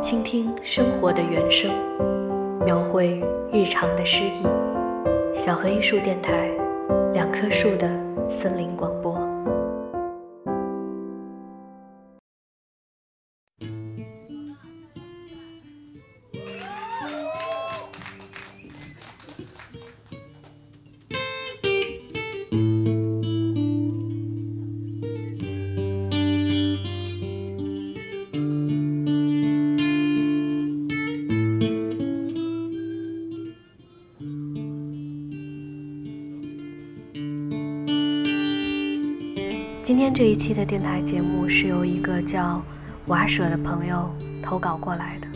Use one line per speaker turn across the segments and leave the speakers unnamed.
倾听生活的原声，描绘日常的诗意。小河艺术电台，两棵树的森林广播。这一期的电台节目是由一个叫瓦舍的朋友投稿过来的。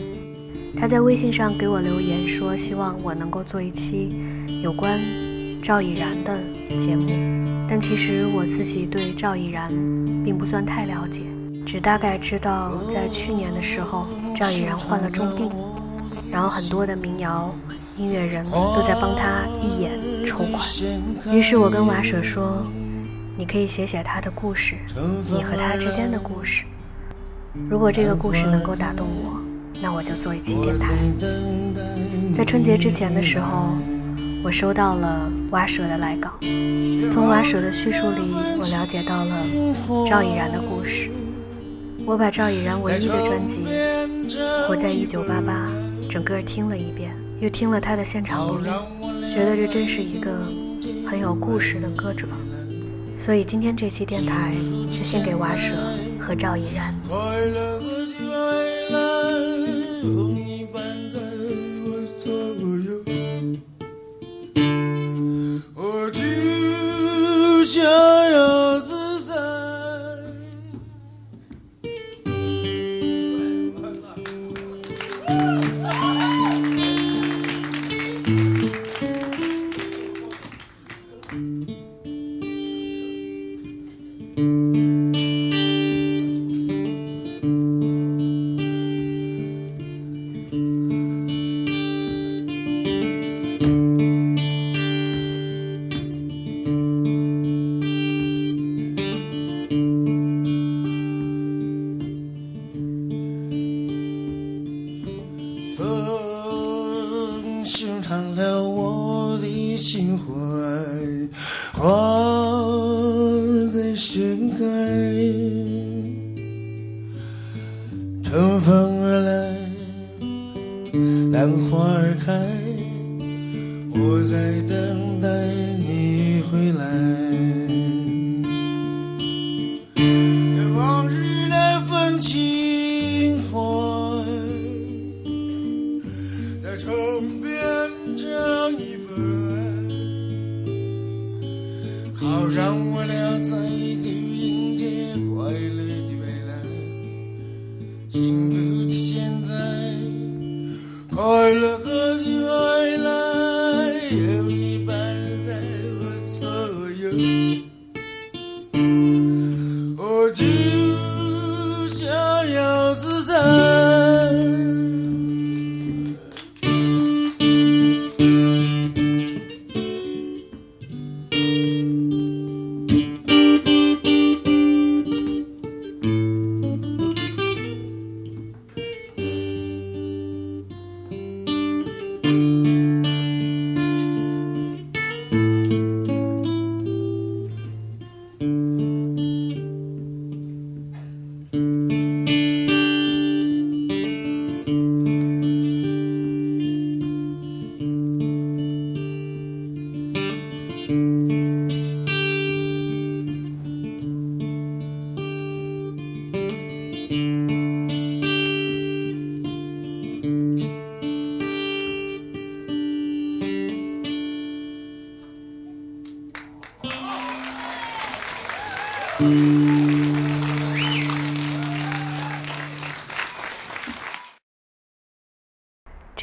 他在微信上给我留言说，希望我能够做一期有关赵以然的节目。但其实我自己对赵以然并不算太了解，只大概知道在去年的时候，赵以然患了重病，然后很多的民谣音乐人都在帮他义演筹款。于是我跟瓦舍说。你可以写写他的故事，你和他之间的故事。如果这个故事能够打动我，那我就做一期电台。在春节之前的时候，我收到了瓦舍的来稿。从瓦舍的叙述里，我了解到了赵已然的故事。我把赵已然唯一的专辑《活在一九八八》整个听了一遍，又听了他的现场录音，觉得这真是一个很有故事的歌者。所以今天这期电台是献给瓦舍和赵依然。
等风而来兰花儿开我在等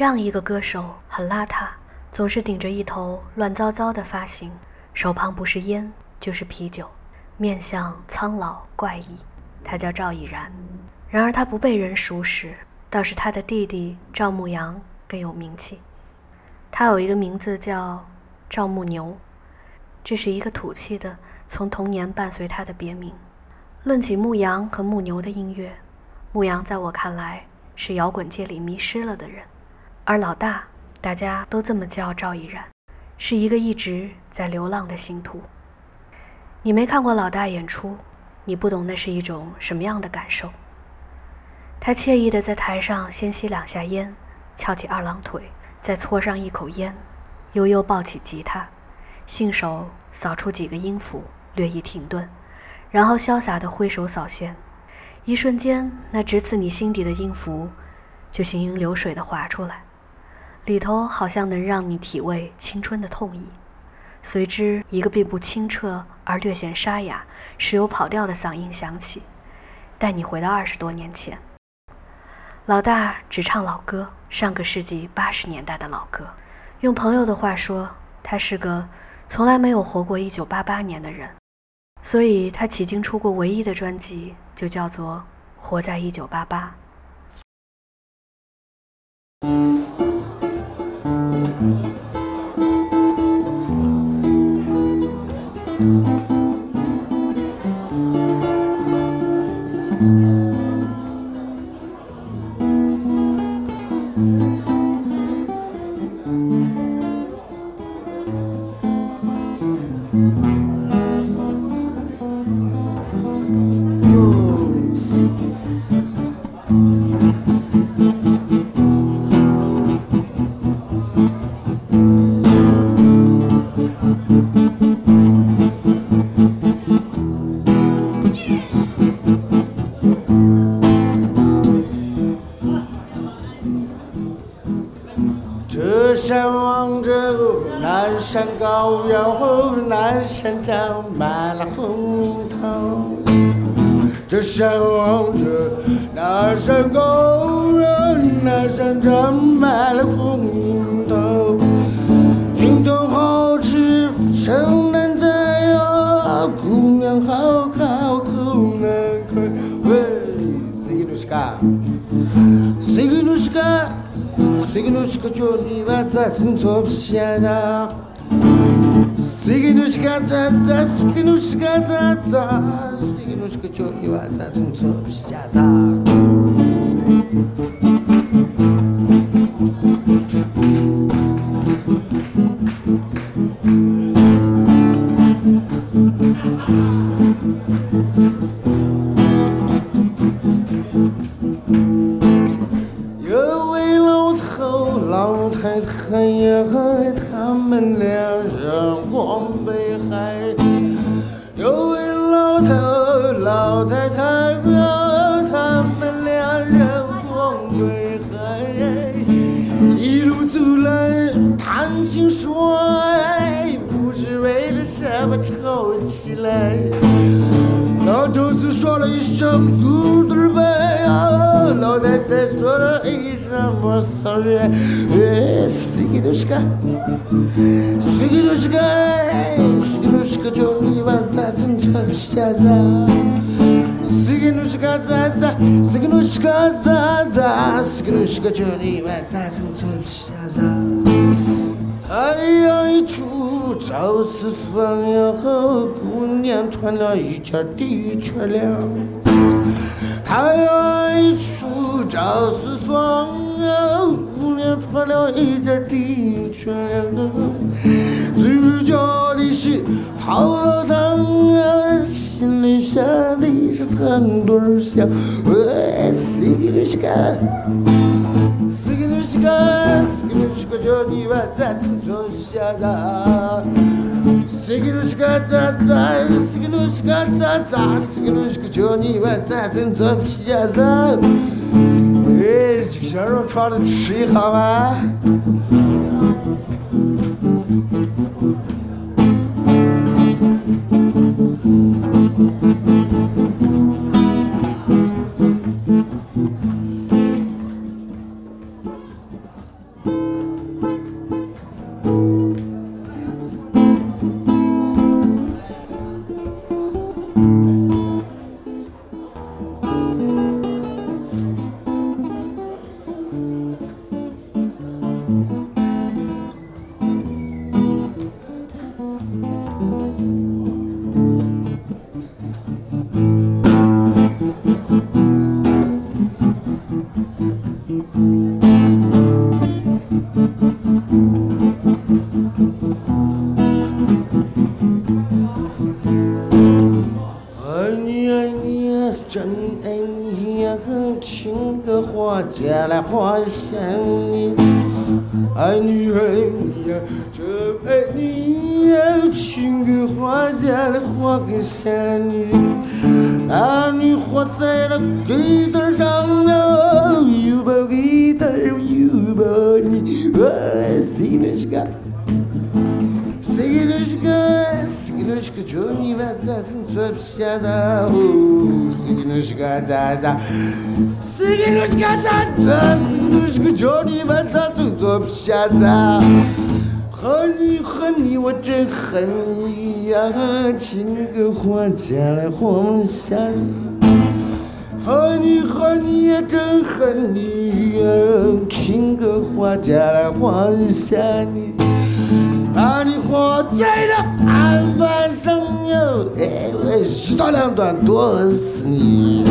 这样一个歌手很邋遢，总是顶着一头乱糟糟的发型，手旁不是烟就是啤酒，面相苍老怪异。他叫赵以然，然而他不被人熟识，倒是他的弟弟赵牧阳更有名气。他有一个名字叫赵牧牛，这是一个土气的，从童年伴随他的别名。论起牧羊和牧牛的音乐，牧羊在我看来是摇滚界里迷失了的人，而老大，大家都这么叫赵以然，是一个一直在流浪的星途。你没看过老大演出，你不懂那是一种什么样的感受。他惬意地在台上先吸两下烟，翘起二郎腿。再搓上一口烟，悠悠抱起吉他，信手扫出几个音符，略一停顿，然后潇洒地挥手扫弦。一瞬间，那直刺你心底的音符，就行云流水地划出来，里头好像能让你体味青春的痛意。随之，一个并不清澈而略显沙哑、时有跑调的嗓音响起，带你回到二十多年前。老大只唱老歌，上个世纪八十年代的老歌。用朋友的话说，他是个从来没有活过一九八八年的人，所以他迄今出过唯一的专辑就叫做《活在一九八八》。
山长满了红头。这山望着那山高哟，那山长满了红头。樱桃好吃，城难摘哟，姑娘好好口难开。喂，谁个是个？谁个是个？谁个是个叫你娃子真做不下的 Siginushka tata, siginushka tata, siginushka çok yuvartasın topşacağız. 咋？四根手指咋咋？四根手指咋咋？四根手指脚里边？太阳一出照四方，好姑娘穿了一件的确凉。太阳一出照四方。四方。姑娘穿了一件的确凉，嘴角的是泡汤啊，羊肉串来吃一下嘛。我爱你呀，情根花结了花根缠你，儿女花在那根头上绕，又把根儿又把你，我心如痴狂。心如痴狂，心如痴狂，叫你万丈尊座不下，我心如痴狂，咋咋？心如痴狂，咋咋？心如痴狂，叫你万丈尊座不下咋？恨你恨你，我真恨你呀！情歌画家来画下，恨你恨你也真恨你呀！情歌画家来画下你。把你画在了案板上哟，哎，我一刀两断剁死你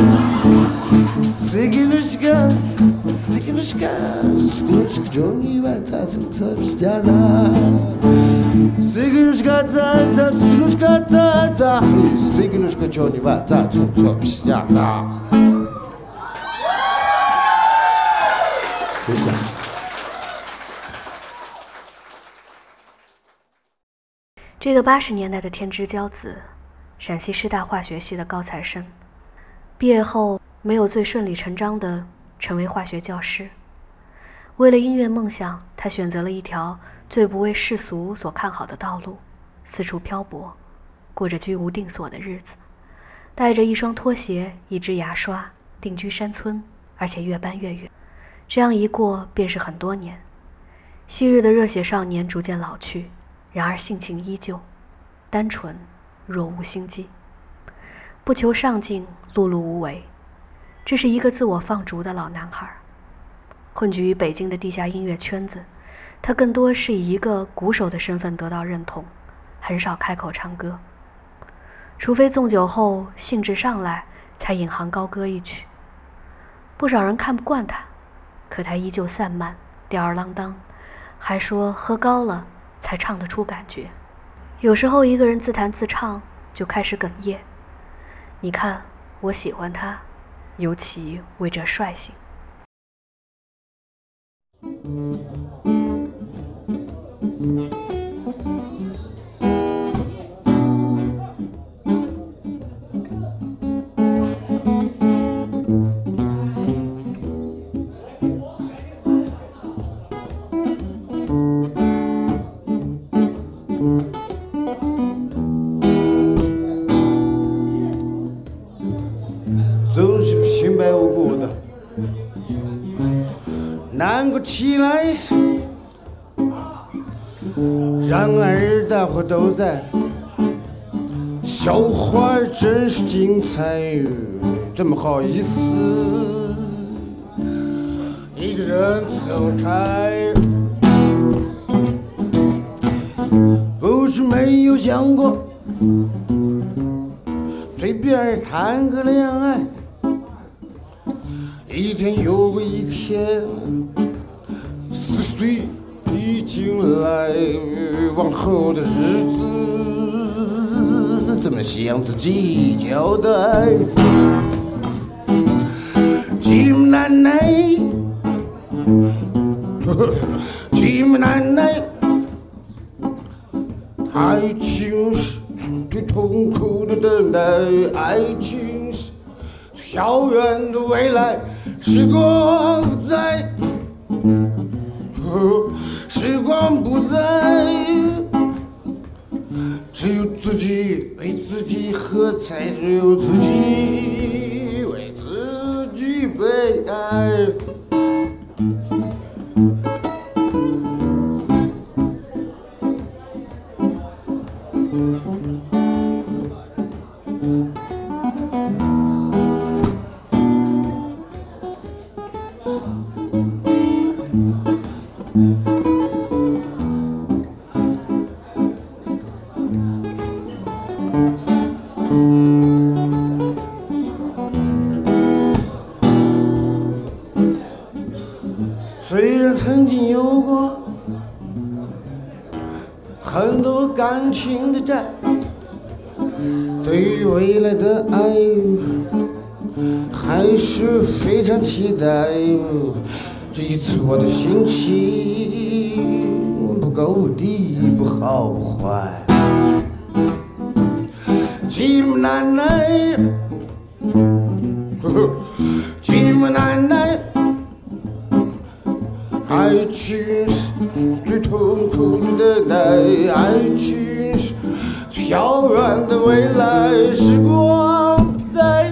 这个八十年代的天之骄子，陕西师大化学系的高材生，毕业后没有最顺理成章的成为化学教师。为了音乐梦想，他选择了一条最不为世俗所看好的道路，四处漂泊，过着居无定所的日子，带着一双拖鞋、一支牙刷，定居山村，而且越搬越远。这样一过便是很多年，昔日的热血少年逐渐老去。然而性情依旧，单纯，若无心机，不求上进，碌碌无为。这是一个自我放逐的老男孩，混迹于北京的地下音乐圈子。他更多是以一个鼓手的身份得到认同，很少开口唱歌，除非纵酒后兴致上来，才引吭高歌一曲。不少人看不惯他，可他依旧散漫，吊儿郎当，还说喝高了。才唱得出感觉，有时候一个人自弹自唱就开始哽咽。你看，我喜欢他，尤其为这率性。
白无故的难过起来，然而大伙都在，笑话真是精彩，怎么好意思一个人走开？不是没有想过随便谈个恋爱。一天又一天，四十岁已经来，往后的日子怎么向自己交代？寂寞难耐，寂寞难耐，爱情是最痛苦的等待，爱情是遥远的未来。时光不再，时光不再，只有自己为自己喝彩，只有自己为自己悲哀。对于未来的爱还是非常期待。这一次我的心情不够的不好不坏，寂寞难耐，寂寞难耐。爱情是最痛苦的，爱情遥远的未来。时光在，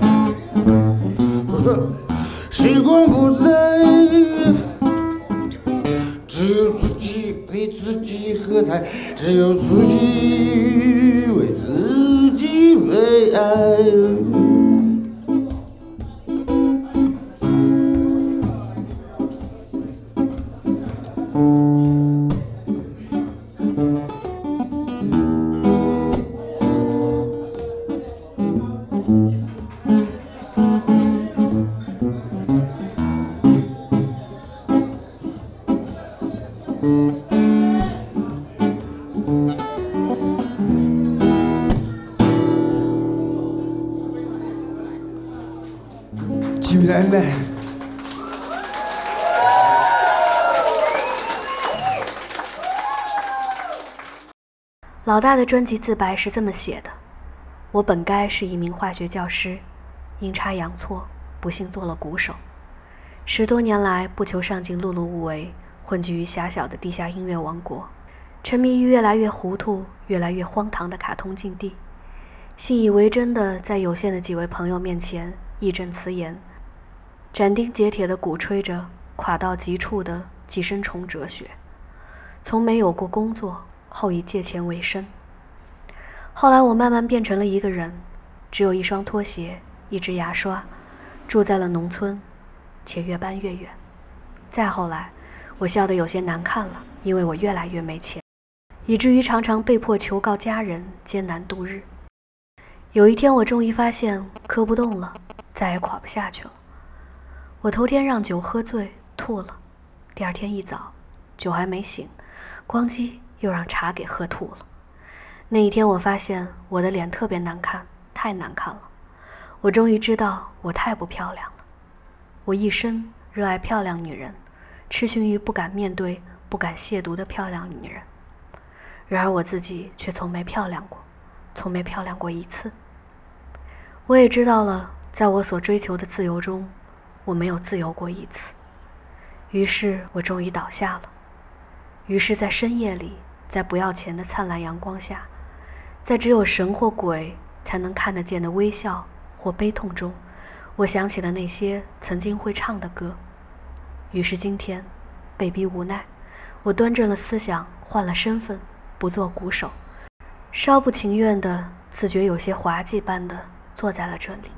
时光不在，只有自己陪自己喝彩，只有自己为自己悲哀。
老大的专辑自白是这么写的：“我本该是一名化学教师，阴差阳错，不幸做了鼓手。十多年来，不求上进，碌碌无为，混迹于狭小的地下音乐王国，沉迷于越来越糊涂、越来越荒唐的卡通境地，信以为真的在有限的几位朋友面前义正辞严。”斩钉截铁地鼓吹着垮到极处的寄生虫哲学，从没有过工作，后以借钱为生。后来我慢慢变成了一个人，只有一双拖鞋，一支牙刷，住在了农村，且越搬越远。再后来，我笑得有些难看了，因为我越来越没钱，以至于常常被迫求告家人，艰难度日。有一天，我终于发现磕不动了，再也垮不下去了。我头天让酒喝醉吐了，第二天一早，酒还没醒，咣叽又让茶给喝吐了。那一天我发现我的脸特别难看，太难看了。我终于知道我太不漂亮了。我一生热爱漂亮女人，痴情于不敢面对、不敢亵渎的漂亮女人。然而我自己却从没漂亮过，从没漂亮过一次。我也知道了，在我所追求的自由中。我没有自由过一次，于是我终于倒下了。于是，在深夜里，在不要钱的灿烂阳光下，在只有神或鬼才能看得见的微笑或悲痛中，我想起了那些曾经会唱的歌。于是今天，被逼无奈，我端正了思想，换了身份，不做鼓手，稍不情愿的，自觉有些滑稽般的坐在了这里。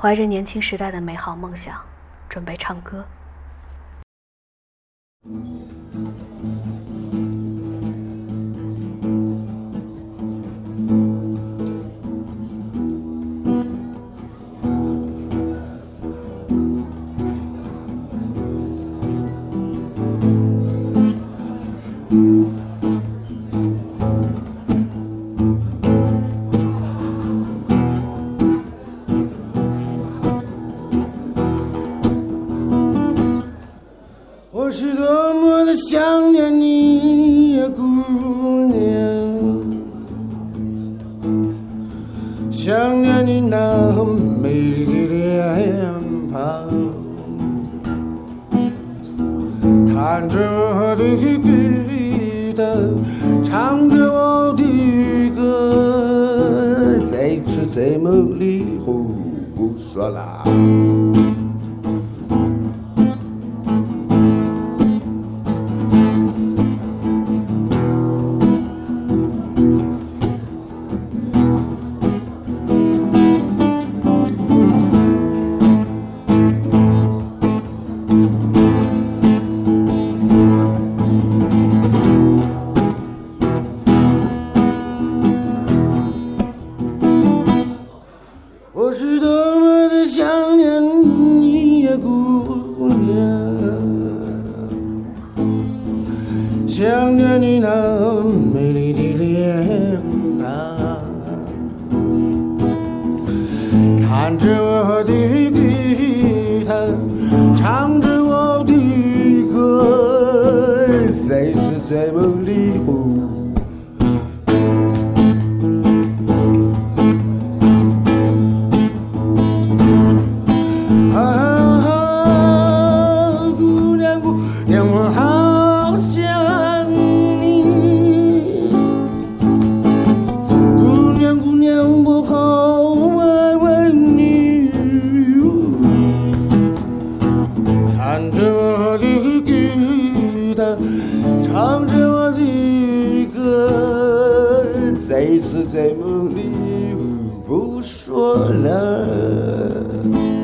怀着年轻时代的美好梦想，准备唱歌。
我是多么的想念你呀，姑娘，想念你那美丽的脸庞，弹着我的吉他，唱着我的歌，在此在梦里胡说啦。说了。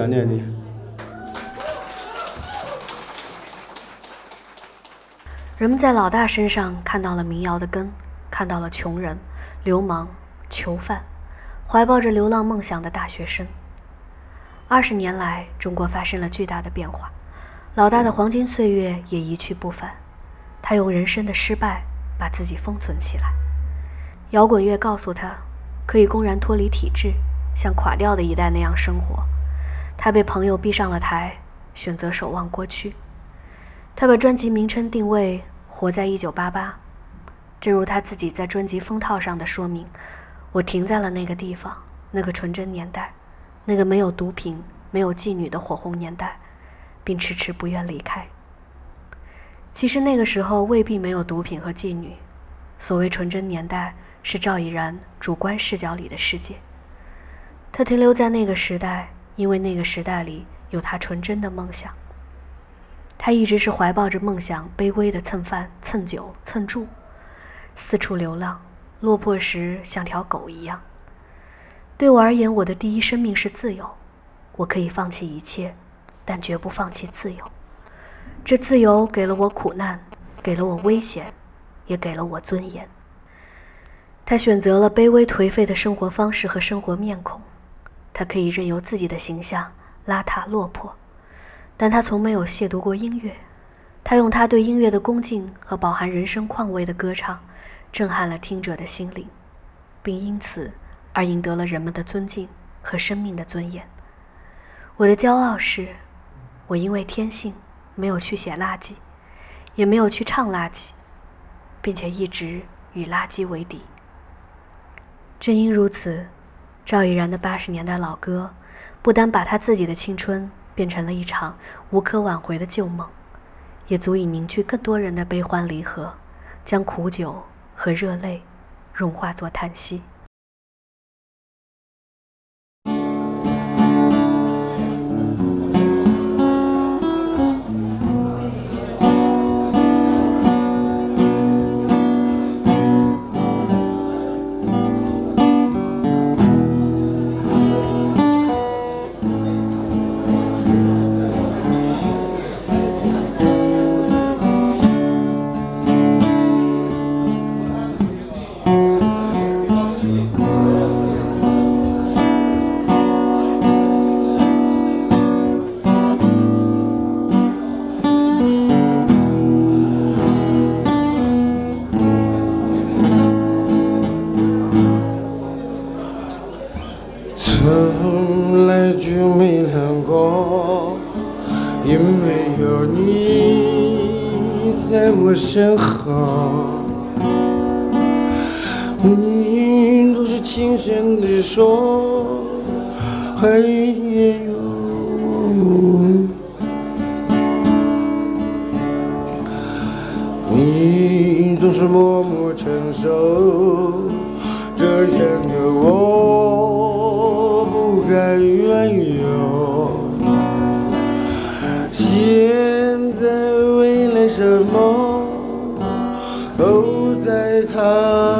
想念你！
人们在老大身上看到了民谣的根，看到了穷人、流氓、囚犯，怀抱着流浪梦想的大学生。二十年来，中国发生了巨大的变化，老大的黄金岁月也一去不返。他用人生的失败把自己封存起来。摇滚乐告诉他，可以公然脱离体制，像垮掉的一代那样生活。他被朋友逼上了台，选择守望过去。他把专辑名称定位“活在一九八八”，正如他自己在专辑封套上的说明：“我停在了那个地方，那个纯真年代，那个没有毒品、没有妓女的火红年代，并迟迟不愿离开。”其实那个时候未必没有毒品和妓女。所谓纯真年代，是赵以然主观视角里的世界。他停留在那个时代。因为那个时代里有他纯真的梦想，他一直是怀抱着梦想，卑微的蹭饭、蹭酒、蹭住，四处流浪，落魄时像条狗一样。对我而言，我的第一生命是自由，我可以放弃一切，但绝不放弃自由。这自由给了我苦难，给了我危险，也给了我尊严。他选择了卑微颓废的生活方式和生活面孔。他可以任由自己的形象邋遢落魄，但他从没有亵渎过音乐。他用他对音乐的恭敬和饱含人生况味的歌唱，震撼了听者的心灵，并因此而赢得了人们的尊敬和生命的尊严。我的骄傲是，我因为天性没有去写垃圾，也没有去唱垃圾，并且一直与垃圾为敌。正因如此。赵怡然的八十年代老歌，不单把他自己的青春变成了一场无可挽回的旧梦，也足以凝聚更多人的悲欢离合，将苦酒和热泪融化作叹息。
轻声地说：“黑夜哟，你总是默默承受，这样的我不敢怨尤。现在为了什么都在看？”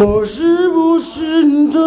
我是不是你的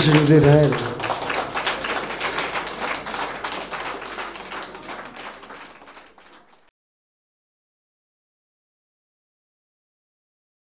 後ろでない